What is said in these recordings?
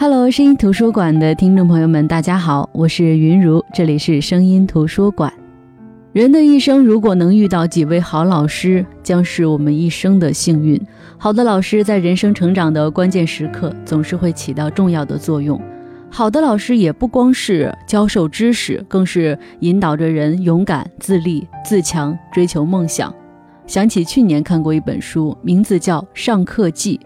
Hello，声音图书馆的听众朋友们，大家好，我是云如，这里是声音图书馆。人的一生如果能遇到几位好老师，将是我们一生的幸运。好的老师在人生成长的关键时刻，总是会起到重要的作用。好的老师也不光是教授知识，更是引导着人勇敢、自立、自强，追求梦想。想起去年看过一本书，名字叫《上课记》。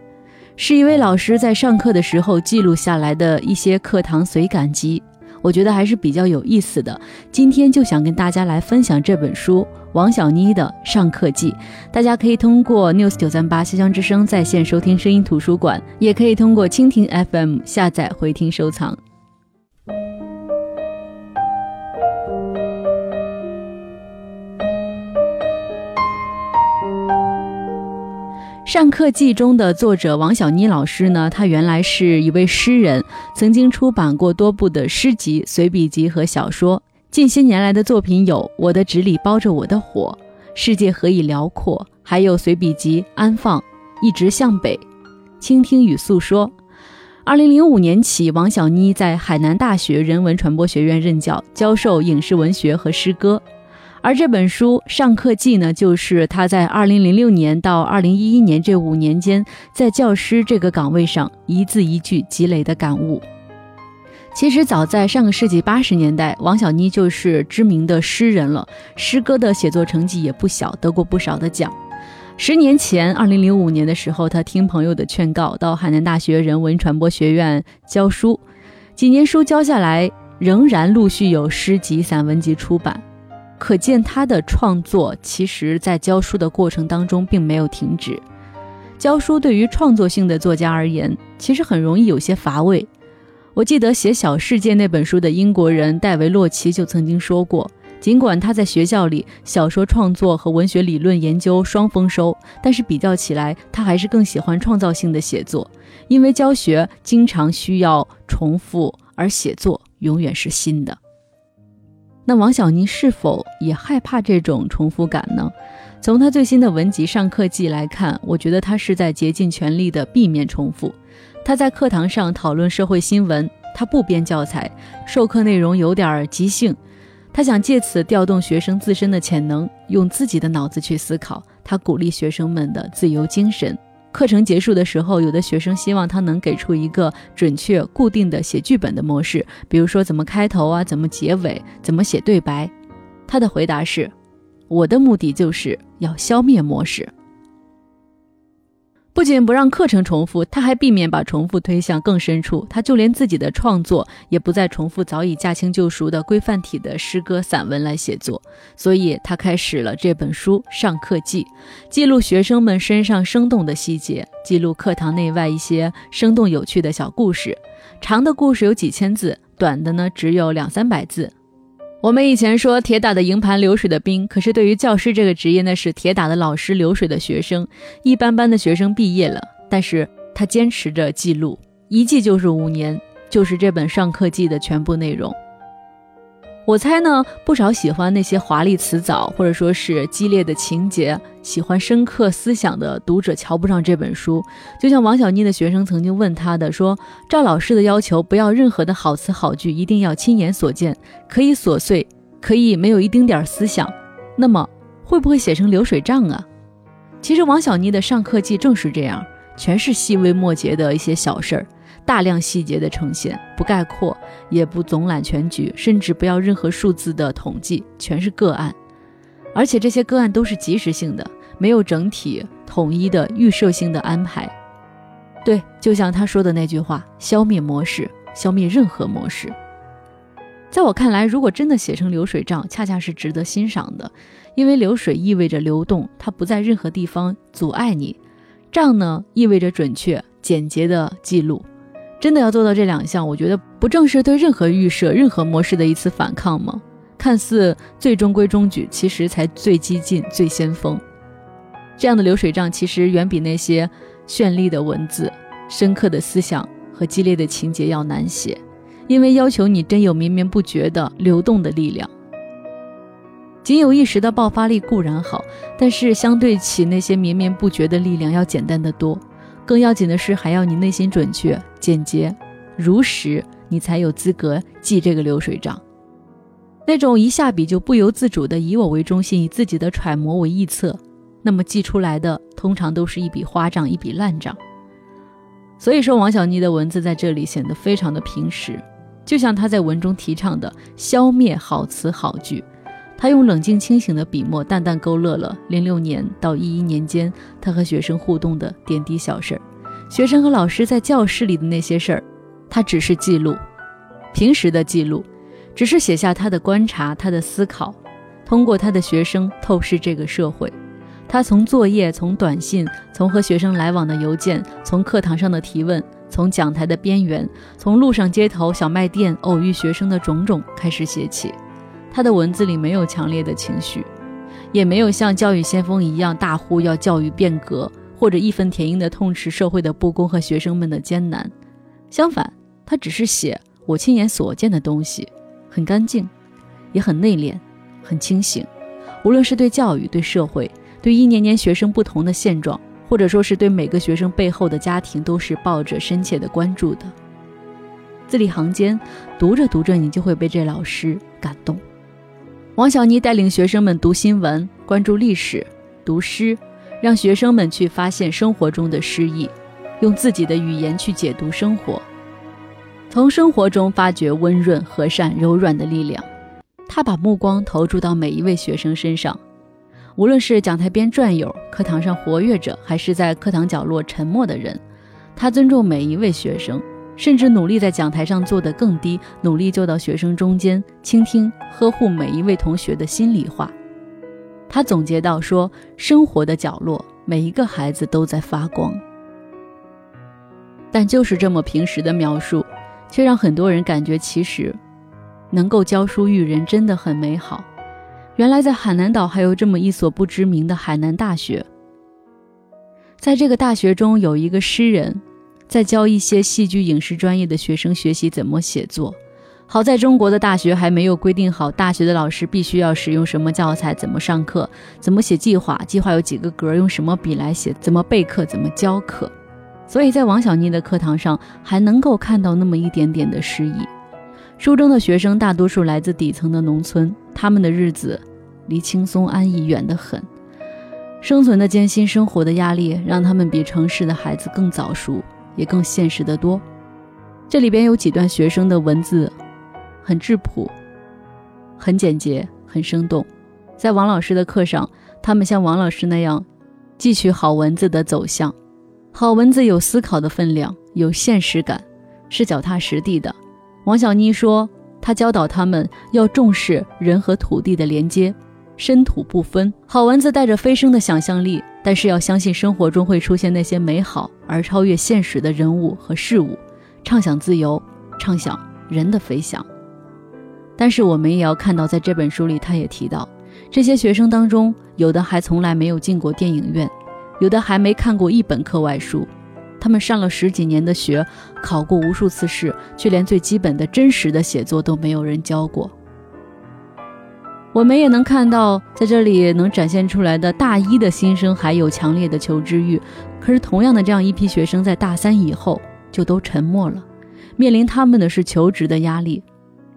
是一位老师在上课的时候记录下来的一些课堂随感集，我觉得还是比较有意思的。今天就想跟大家来分享这本书王小妮的《上课记》，大家可以通过 news 九三八西江之声在线收听声音图书馆，也可以通过蜻蜓 FM 下载回听收藏。《上课记》中的作者王小妮老师呢，她原来是一位诗人，曾经出版过多部的诗集、随笔集和小说。近些年来的作品有《我的纸里包着我的火》《世界何以辽阔》，还有随笔集《安放》《一直向北》《倾听与诉说》。二零零五年起，王小妮在海南大学人文传播学院任教，教授影视文学和诗歌。而这本书《上课记》呢，就是他在二零零六年到二零一一年这五年间，在教师这个岗位上一字一句积累的感悟。其实早在上个世纪八十年代，王小妮就是知名的诗人了，诗歌的写作成绩也不小，得过不少的奖。十年前，二零零五年的时候，他听朋友的劝告，到海南大学人文传播学院教书，几年书教下来，仍然陆续有诗集、散文集出版。可见他的创作，其实在教书的过程当中并没有停止。教书对于创作性的作家而言，其实很容易有些乏味。我记得写《小世界》那本书的英国人戴维·洛奇就曾经说过，尽管他在学校里小说创作和文学理论研究双丰收，但是比较起来，他还是更喜欢创造性的写作，因为教学经常需要重复，而写作永远是新的。那王小妮是否也害怕这种重复感呢？从她最新的文集《上课记》来看，我觉得她是在竭尽全力的避免重复。她在课堂上讨论社会新闻，她不编教材，授课内容有点即兴，她想借此调动学生自身的潜能，用自己的脑子去思考。她鼓励学生们的自由精神。课程结束的时候，有的学生希望他能给出一个准确、固定的写剧本的模式，比如说怎么开头啊，怎么结尾，怎么写对白。他的回答是：“我的目的就是要消灭模式。”不仅不让课程重复，他还避免把重复推向更深处。他就连自己的创作也不再重复早已驾轻就熟的规范体的诗歌、散文来写作。所以，他开始了这本书《上课记》，记录学生们身上生动的细节，记录课堂内外一些生动有趣的小故事。长的故事有几千字，短的呢只有两三百字。我们以前说铁打的营盘流水的兵，可是对于教师这个职业，那是铁打的老师流水的学生。一般般的学生毕业了，但是他坚持着记录，一记就是五年，就是这本上课记的全部内容。我猜呢，不少喜欢那些华丽辞藻或者说是激烈的情节、喜欢深刻思想的读者瞧不上这本书。就像王小妮的学生曾经问他的说：“赵老师的要求，不要任何的好词好句，一定要亲眼所见，可以琐碎，可以没有一丁点儿思想。那么会不会写成流水账啊？”其实王小妮的上课记正是这样，全是细微末节的一些小事儿。大量细节的呈现，不概括，也不总揽全局，甚至不要任何数字的统计，全是个案，而且这些个案都是及时性的，没有整体统一的预设性的安排。对，就像他说的那句话：“消灭模式，消灭任何模式。”在我看来，如果真的写成流水账，恰恰是值得欣赏的，因为流水意味着流动，它不在任何地方阻碍你；账呢，意味着准确、简洁的记录。真的要做到这两项，我觉得不正是对任何预设、任何模式的一次反抗吗？看似最中规中矩，其实才最激进、最先锋。这样的流水账，其实远比那些绚丽的文字、深刻的思想和激烈的情节要难写，因为要求你真有绵绵不绝的流动的力量。仅有一时的爆发力固然好，但是相对起那些绵绵不绝的力量，要简单的多。更要紧的是，还要你内心准确、简洁、如实，你才有资格记这个流水账。那种一下笔就不由自主的以我为中心，以自己的揣摩为臆测，那么记出来的通常都是一笔花账，一笔烂账。所以说，王小妮的文字在这里显得非常的平实，就像她在文中提倡的“消灭好词好句”。他用冷静清醒的笔墨，淡淡勾勒了零六年到一一年间他和学生互动的点滴小事儿，学生和老师在教室里的那些事儿，他只是记录，平时的记录。只是写下他的观察，他的思考，通过他的学生透视这个社会。他从作业，从短信，从和学生来往的邮件，从课堂上的提问，从讲台的边缘，从路上、街头、小卖店偶遇学生的种种开始写起。他的文字里没有强烈的情绪，也没有像教育先锋一样大呼要教育变革，或者义愤填膺地痛斥社会的不公和学生们的艰难。相反，他只是写我亲眼所见的东西。很干净，也很内敛，很清醒。无论是对教育、对社会、对一年年学生不同的现状，或者说是对每个学生背后的家庭，都是抱着深切的关注的。字里行间，读着读着，你就会被这老师感动。王小妮带领学生们读新闻、关注历史、读诗，让学生们去发现生活中的诗意，用自己的语言去解读生活。从生活中发掘温润、和善、柔软的力量，他把目光投注到每一位学生身上，无论是讲台边转悠、课堂上活跃着，还是在课堂角落沉默的人，他尊重每一位学生，甚至努力在讲台上坐得更低，努力坐到学生中间，倾听、呵护每一位同学的心里话。他总结到说：“生活的角落，每一个孩子都在发光。”但就是这么平实的描述。却让很多人感觉，其实能够教书育人真的很美好。原来在海南岛还有这么一所不知名的海南大学，在这个大学中有一个诗人，在教一些戏剧影视专业的学生学习怎么写作。好在中国的大学还没有规定好，大学的老师必须要使用什么教材，怎么上课，怎么写计划，计划有几个格，用什么笔来写，怎么备课，怎么教课。所以在王小妮的课堂上，还能够看到那么一点点的诗意。书中的学生大多数来自底层的农村，他们的日子离轻松安逸远得很，生存的艰辛，生活的压力，让他们比城市的孩子更早熟，也更现实的多。这里边有几段学生的文字，很质朴，很简洁，很生动。在王老师的课上，他们像王老师那样，汲取好文字的走向。好文字有思考的分量，有现实感，是脚踏实地的。王小妮说，她教导他们要重视人和土地的连接，深土不分。好文字带着飞升的想象力，但是要相信生活中会出现那些美好而超越现实的人物和事物，畅想自由，畅想人的飞翔。但是我们也要看到，在这本书里，他也提到，这些学生当中，有的还从来没有进过电影院。有的还没看过一本课外书，他们上了十几年的学，考过无数次试，却连最基本的真实的写作都没有人教过。我们也能看到，在这里能展现出来的大一的新生还有强烈的求知欲，可是同样的这样一批学生在大三以后就都沉默了，面临他们的是求职的压力，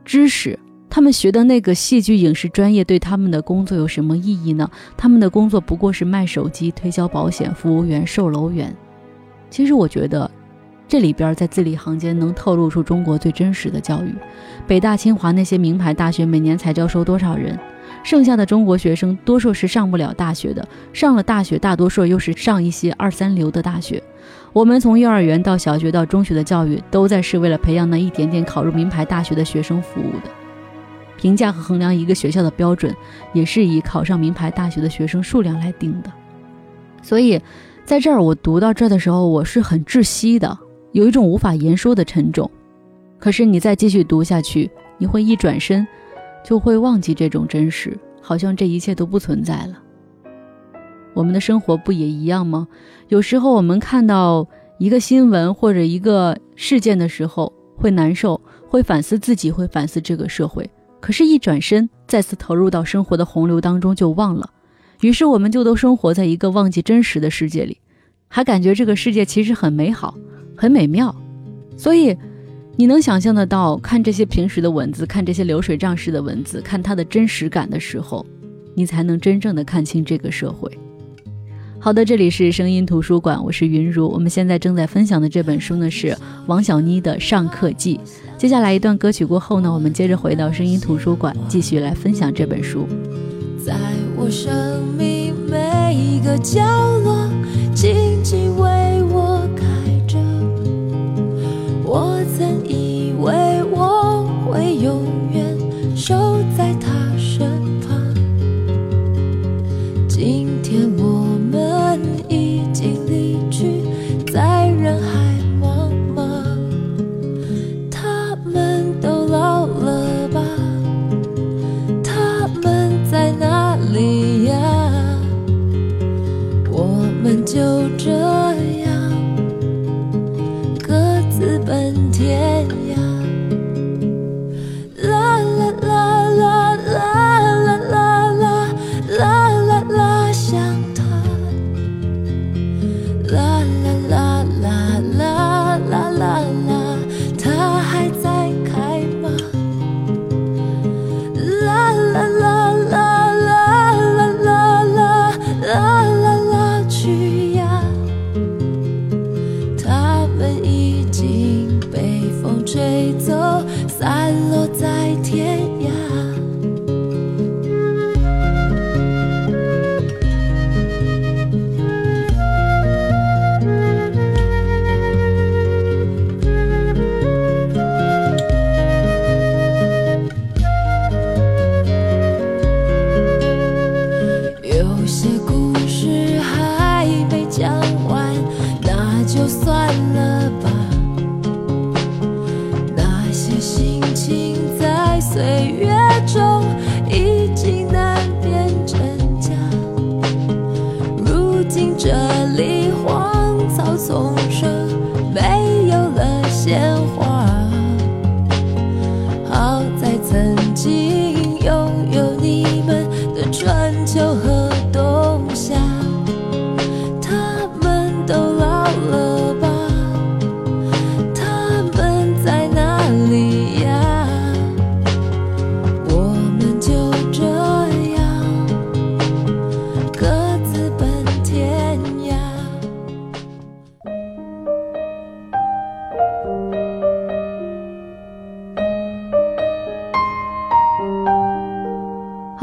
知识。他们学的那个戏剧影视专业对他们的工作有什么意义呢？他们的工作不过是卖手机、推销保险、服务员、售楼员。其实我觉得，这里边在字里行间能透露出中国最真实的教育。北大、清华那些名牌大学每年才招收多少人？剩下的中国学生多数是上不了大学的，上了大学大多数又是上一些二三流的大学。我们从幼儿园到小学到中学的教育，都在是为了培养那一点点考入名牌大学的学生服务的。评价和衡量一个学校的标准，也是以考上名牌大学的学生数量来定的。所以，在这儿我读到这儿的时候，我是很窒息的，有一种无法言说的沉重。可是你再继续读下去，你会一转身，就会忘记这种真实，好像这一切都不存在了。我们的生活不也一样吗？有时候我们看到一个新闻或者一个事件的时候，会难受，会反思自己，会反思这个社会。可是，一转身，再次投入到生活的洪流当中，就忘了。于是，我们就都生活在一个忘记真实的世界里，还感觉这个世界其实很美好、很美妙。所以，你能想象得到，看这些平时的文字，看这些流水账式的文字，看它的真实感的时候，你才能真正的看清这个社会。好的，这里是声音图书馆，我是云如。我们现在正在分享的这本书呢是王小妮的《上课记》。接下来一段歌曲过后呢，我们接着回到声音图书馆，继续来分享这本书。在我生命每一个角落，静静为就这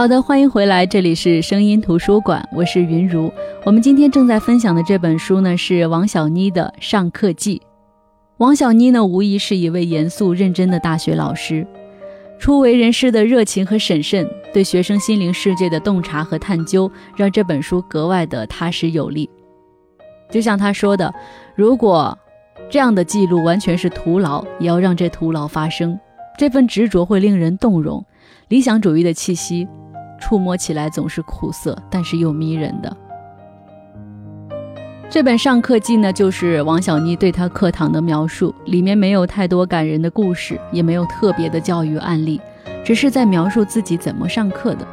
好的，欢迎回来，这里是声音图书馆，我是云如。我们今天正在分享的这本书呢，是王小妮的《上课记》。王小妮呢，无疑是一位严肃认真的大学老师，初为人师的热情和审慎，对学生心灵世界的洞察和探究，让这本书格外的踏实有力。就像他说的，如果这样的记录完全是徒劳，也要让这徒劳发生。这份执着会令人动容，理想主义的气息。触摸起来总是苦涩，但是又迷人的。这本上课记呢，就是王小妮对她课堂的描述，里面没有太多感人的故事，也没有特别的教育案例，只是在描述自己怎么上课的。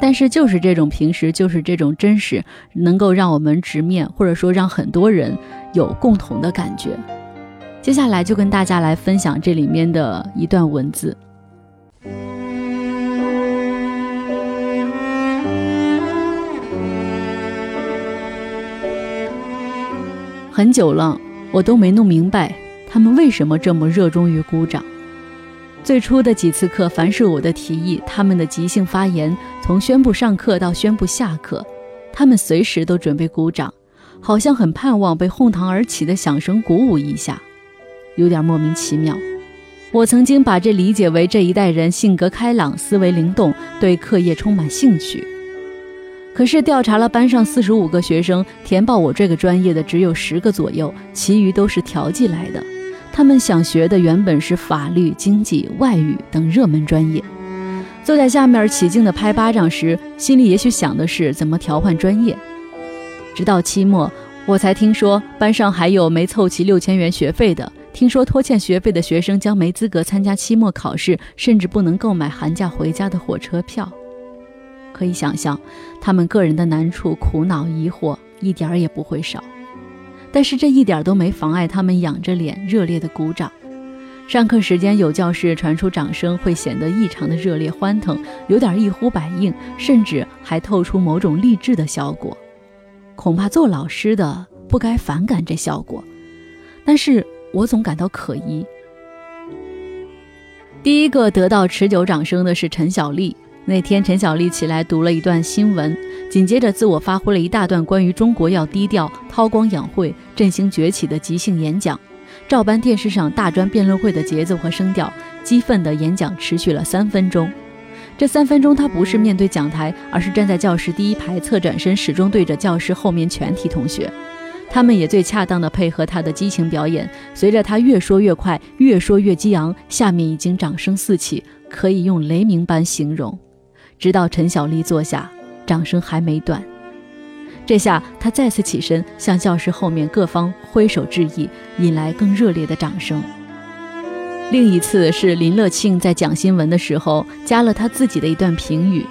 但是就是这种平时，就是这种真实，能够让我们直面，或者说让很多人有共同的感觉。接下来就跟大家来分享这里面的一段文字。很久了，我都没弄明白他们为什么这么热衷于鼓掌。最初的几次课，凡是我的提议，他们的即兴发言，从宣布上课到宣布下课，他们随时都准备鼓掌，好像很盼望被哄堂而起的响声鼓舞一下，有点莫名其妙。我曾经把这理解为这一代人性格开朗、思维灵动，对课业充满兴趣。可是调查了班上四十五个学生，填报我这个专业的只有十个左右，其余都是调剂来的。他们想学的原本是法律、经济、外语等热门专业。坐在下面起劲地拍巴掌时，心里也许想的是怎么调换专业。直到期末，我才听说班上还有没凑齐六千元学费的。听说拖欠学费的学生将没资格参加期末考试，甚至不能购买寒假回家的火车票。可以想象，他们个人的难处、苦恼、疑惑一点儿也不会少。但是这一点都没妨碍他们仰着脸热烈的鼓掌。上课时间有教室传出掌声，会显得异常的热烈欢腾，有点一呼百应，甚至还透出某种励志的效果。恐怕做老师的不该反感这效果，但是我总感到可疑。第一个得到持久掌声的是陈小丽。那天，陈小丽起来读了一段新闻，紧接着自我发挥了一大段关于中国要低调、韬光养晦、振兴崛起的即兴演讲，照搬电视上大专辩论会的节奏和声调，激愤的演讲持续了三分钟。这三分钟，他不是面对讲台，而是站在教室第一排，侧转身，始终对着教室后面全体同学。他们也最恰当的配合他的激情表演。随着他越说越快，越说越激昂，下面已经掌声四起，可以用雷鸣般形容。直到陈小丽坐下，掌声还没断。这下他再次起身，向教室后面各方挥手致意，引来更热烈的掌声。另一次是林乐庆在讲新闻的时候，加了他自己的一段评语：“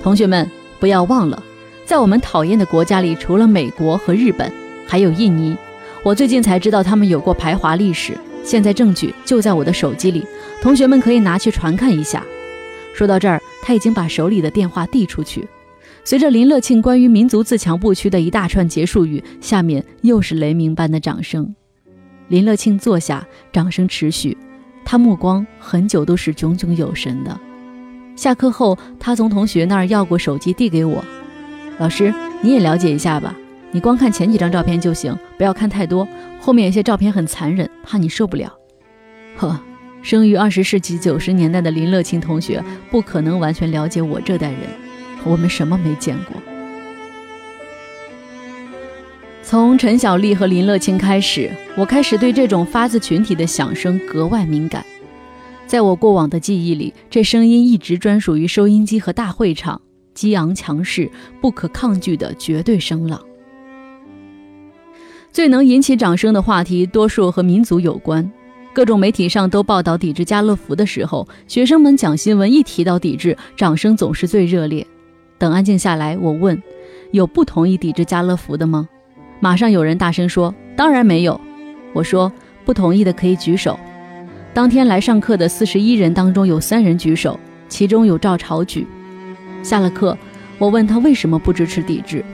同学们，不要忘了，在我们讨厌的国家里，除了美国和日本，还有印尼。我最近才知道他们有过排华历史，现在证据就在我的手机里，同学们可以拿去传看一下。”说到这儿，他已经把手里的电话递出去。随着林乐庆关于民族自强不屈的一大串结束语，下面又是雷鸣般的掌声。林乐庆坐下，掌声持续。他目光很久都是炯炯有神的。下课后，他从同学那儿要过手机，递给我：“老师，你也了解一下吧。你光看前几张照片就行，不要看太多。后面有些照片很残忍，怕你受不了。”呵。生于二十世纪九十年代的林乐清同学不可能完全了解我这代人，我们什么没见过。从陈小丽和林乐清开始，我开始对这种发自群体的响声格外敏感。在我过往的记忆里，这声音一直专属于收音机和大会场，激昂强势、不可抗拒的绝对声浪。最能引起掌声的话题，多数和民族有关。各种媒体上都报道抵制家乐福的时候，学生们讲新闻一提到抵制，掌声总是最热烈。等安静下来，我问：“有不同意抵制家乐福的吗？”马上有人大声说：“当然没有。”我说：“不同意的可以举手。”当天来上课的四十一人当中有三人举手，其中有赵朝举。下了课，我问他为什么不支持抵制，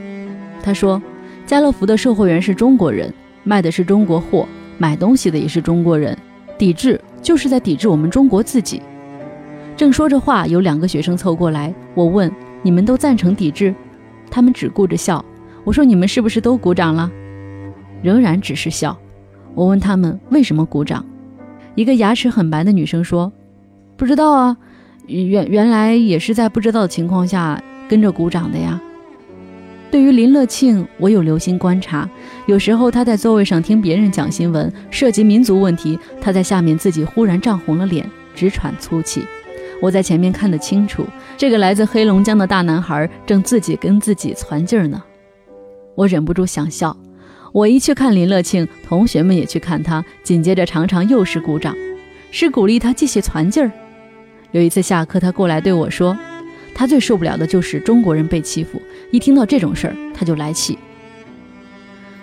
他说：“家乐福的售货员是中国人，卖的是中国货，买东西的也是中国人。”抵制就是在抵制我们中国自己。正说着话，有两个学生凑过来，我问：“你们都赞成抵制？”他们只顾着笑。我说：“你们是不是都鼓掌了？”仍然只是笑。我问他们为什么鼓掌，一个牙齿很白的女生说：“不知道啊，原原来也是在不知道的情况下跟着鼓掌的呀。”对于林乐庆，我有留心观察。有时候他在座位上听别人讲新闻，涉及民族问题，他在下面自己忽然涨红了脸，直喘粗气。我在前面看得清楚，这个来自黑龙江的大男孩正自己跟自己攒劲儿呢。我忍不住想笑。我一去看林乐庆，同学们也去看他，紧接着常常又是鼓掌，是鼓励他继续攒劲儿。有一次下课，他过来对我说。他最受不了的就是中国人被欺负，一听到这种事儿他就来气。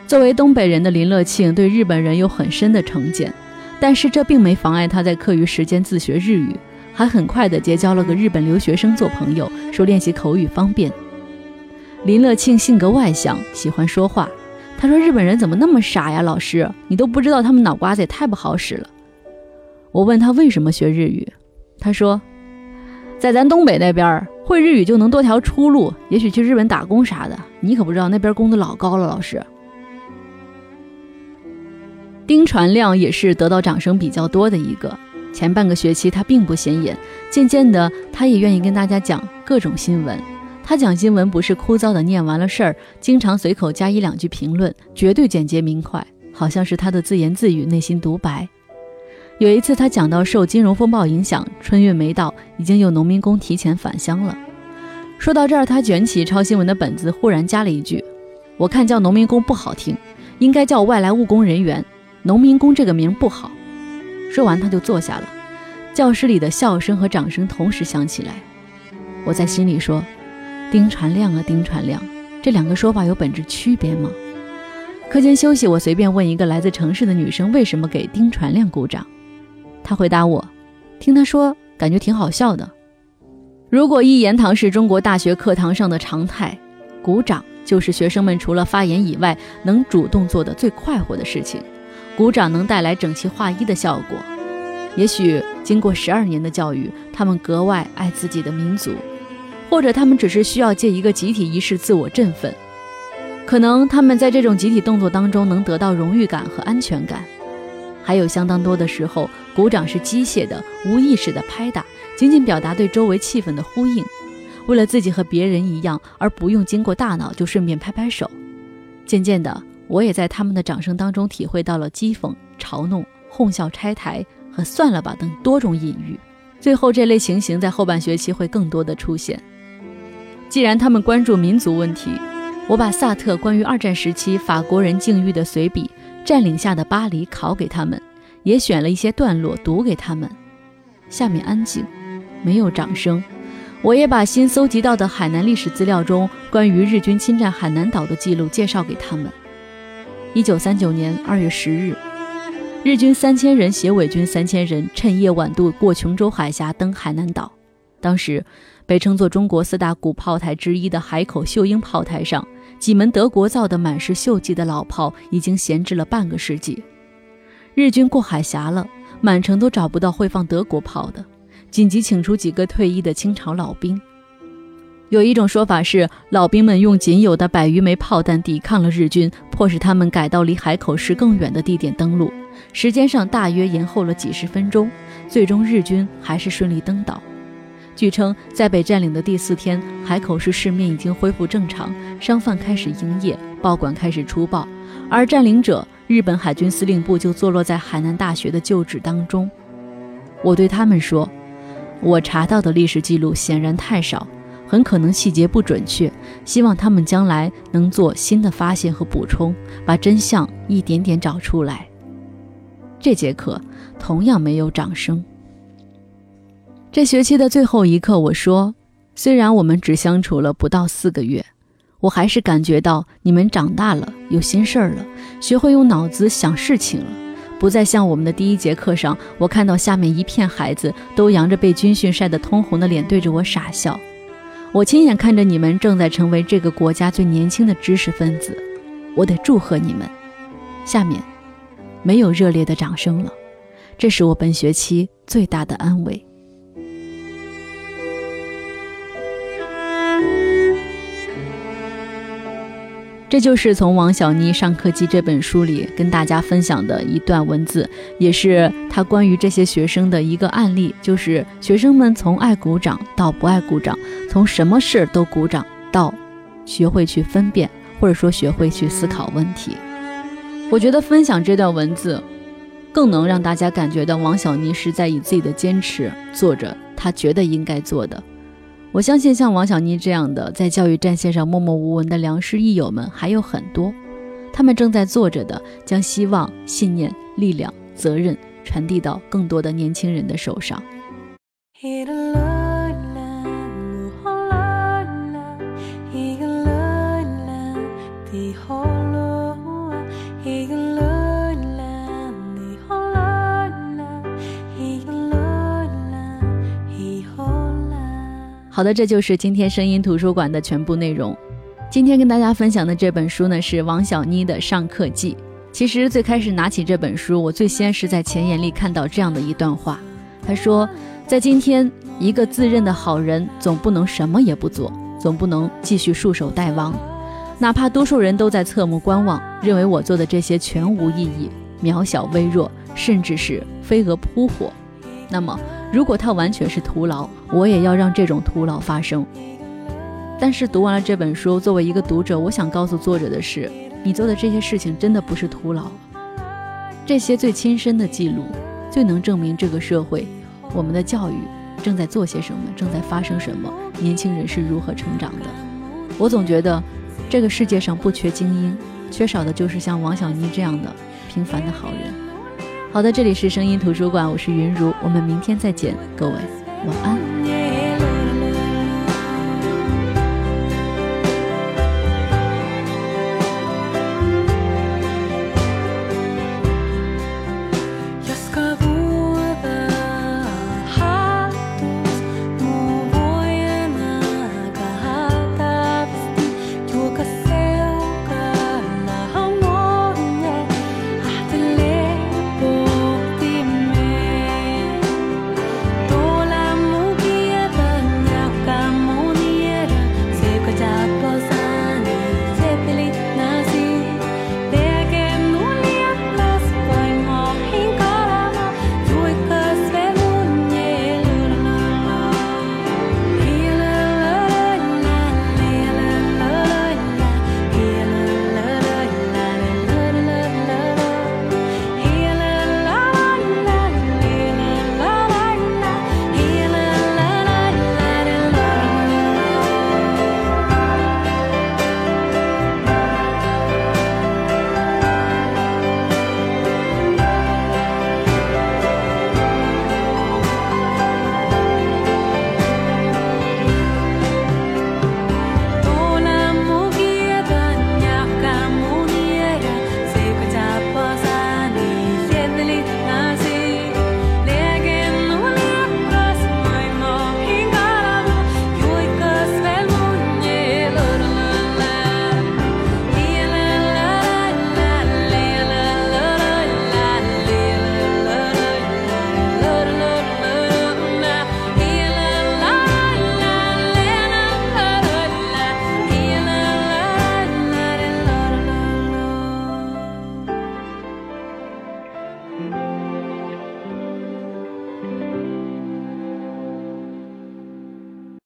作为东北人的林乐庆对日本人有很深的成见，但是这并没妨碍他在课余时间自学日语，还很快的结交了个日本留学生做朋友，说练习口语方便。林乐庆性格外向，喜欢说话。他说：“日本人怎么那么傻呀，老师，你都不知道他们脑瓜子也太不好使了。”我问他为什么学日语，他说：“在咱东北那边。”会日语就能多条出路，也许去日本打工啥的。你可不知道那边工资老高了，老师。丁传亮也是得到掌声比较多的一个。前半个学期他并不显眼，渐渐的他也愿意跟大家讲各种新闻。他讲新闻不是枯燥的念完了事儿，经常随口加一两句评论，绝对简洁明快，好像是他的自言自语，内心独白。有一次，他讲到受金融风暴影响，春运没到，已经有农民工提前返乡了。说到这儿，他卷起抄新闻的本子，忽然加了一句：“我看叫农民工不好听，应该叫外来务工人员。农民工这个名不好。”说完，他就坐下了。教室里的笑声和掌声同时响起来。我在心里说：“丁传亮啊，丁传亮，这两个说法有本质区别吗？”课间休息，我随便问一个来自城市的女生：“为什么给丁传亮鼓掌？”她回答我，听他说，感觉挺好笑的。如果一言堂是中国大学课堂上的常态，鼓掌就是学生们除了发言以外能主动做的最快活的事情。鼓掌能带来整齐划一的效果。也许经过十二年的教育，他们格外爱自己的民族，或者他们只是需要借一个集体仪式自我振奋。可能他们在这种集体动作当中能得到荣誉感和安全感。还有相当多的时候，鼓掌是机械的、无意识的拍打，仅仅表达对周围气氛的呼应，为了自己和别人一样，而不用经过大脑就顺便拍拍手。渐渐的，我也在他们的掌声当中体会到了讥讽、嘲弄、哄笑、拆台和算了吧等多种隐喻。最后，这类情形在后半学期会更多的出现。既然他们关注民族问题。我把萨特关于二战时期法国人境遇的随笔《占领下的巴黎》考给他们，也选了一些段落读给他们。下面安静，没有掌声。我也把新搜集到的海南历史资料中关于日军侵占海南岛的记录介绍给他们。一九三九年二月十日，日军三千人携伪军三千人，趁夜晚渡过琼州海峡登海南岛。当时，被称作中国四大古炮台之一的海口秀英炮台上。几门德国造的满是锈迹的老炮已经闲置了半个世纪。日军过海峡了，满城都找不到会放德国炮的，紧急请出几个退役的清朝老兵。有一种说法是，老兵们用仅有的百余枚炮弹抵抗了日军，迫使他们改到离海口市更远的地点登陆，时间上大约延后了几十分钟，最终日军还是顺利登岛。据称，在被占领的第四天，海口市市面已经恢复正常，商贩开始营业，报馆开始出报，而占领者日本海军司令部就坐落在海南大学的旧址当中。我对他们说：“我查到的历史记录显然太少，很可能细节不准确，希望他们将来能做新的发现和补充，把真相一点点找出来。”这节课同样没有掌声。这学期的最后一课，我说，虽然我们只相处了不到四个月，我还是感觉到你们长大了，有心事儿了，学会用脑子想事情了，不再像我们的第一节课上，我看到下面一片孩子都扬着被军训晒得通红的脸对着我傻笑。我亲眼看着你们正在成为这个国家最年轻的知识分子，我得祝贺你们。下面，没有热烈的掌声了，这是我本学期最大的安慰。这就是从王小妮上课记这本书里跟大家分享的一段文字，也是他关于这些学生的一个案例，就是学生们从爱鼓掌到不爱鼓掌，从什么事都鼓掌到学会去分辨，或者说学会去思考问题。我觉得分享这段文字，更能让大家感觉到王小妮是在以自己的坚持做着他觉得应该做的。我相信像王小妮这样的在教育战线上默默无闻的良师益友们还有很多，他们正在做着的，将希望、信念、力量、责任传递到更多的年轻人的手上。好的，这就是今天声音图书馆的全部内容。今天跟大家分享的这本书呢，是王小妮的《上课记》。其实最开始拿起这本书，我最先是在前言里看到这样的一段话。他说，在今天，一个自认的好人总不能什么也不做，总不能继续束手待亡，哪怕多数人都在侧目观望，认为我做的这些全无意义、渺小微弱，甚至是飞蛾扑火，那么。如果它完全是徒劳，我也要让这种徒劳发生。但是读完了这本书，作为一个读者，我想告诉作者的是：你做的这些事情真的不是徒劳。这些最亲身的记录，最能证明这个社会、我们的教育正在做些什么，正在发生什么，年轻人是如何成长的。我总觉得，这个世界上不缺精英，缺少的就是像王小妮这样的平凡的好人。好的，这里是声音图书馆，我是云如，我们明天再见，各位晚安。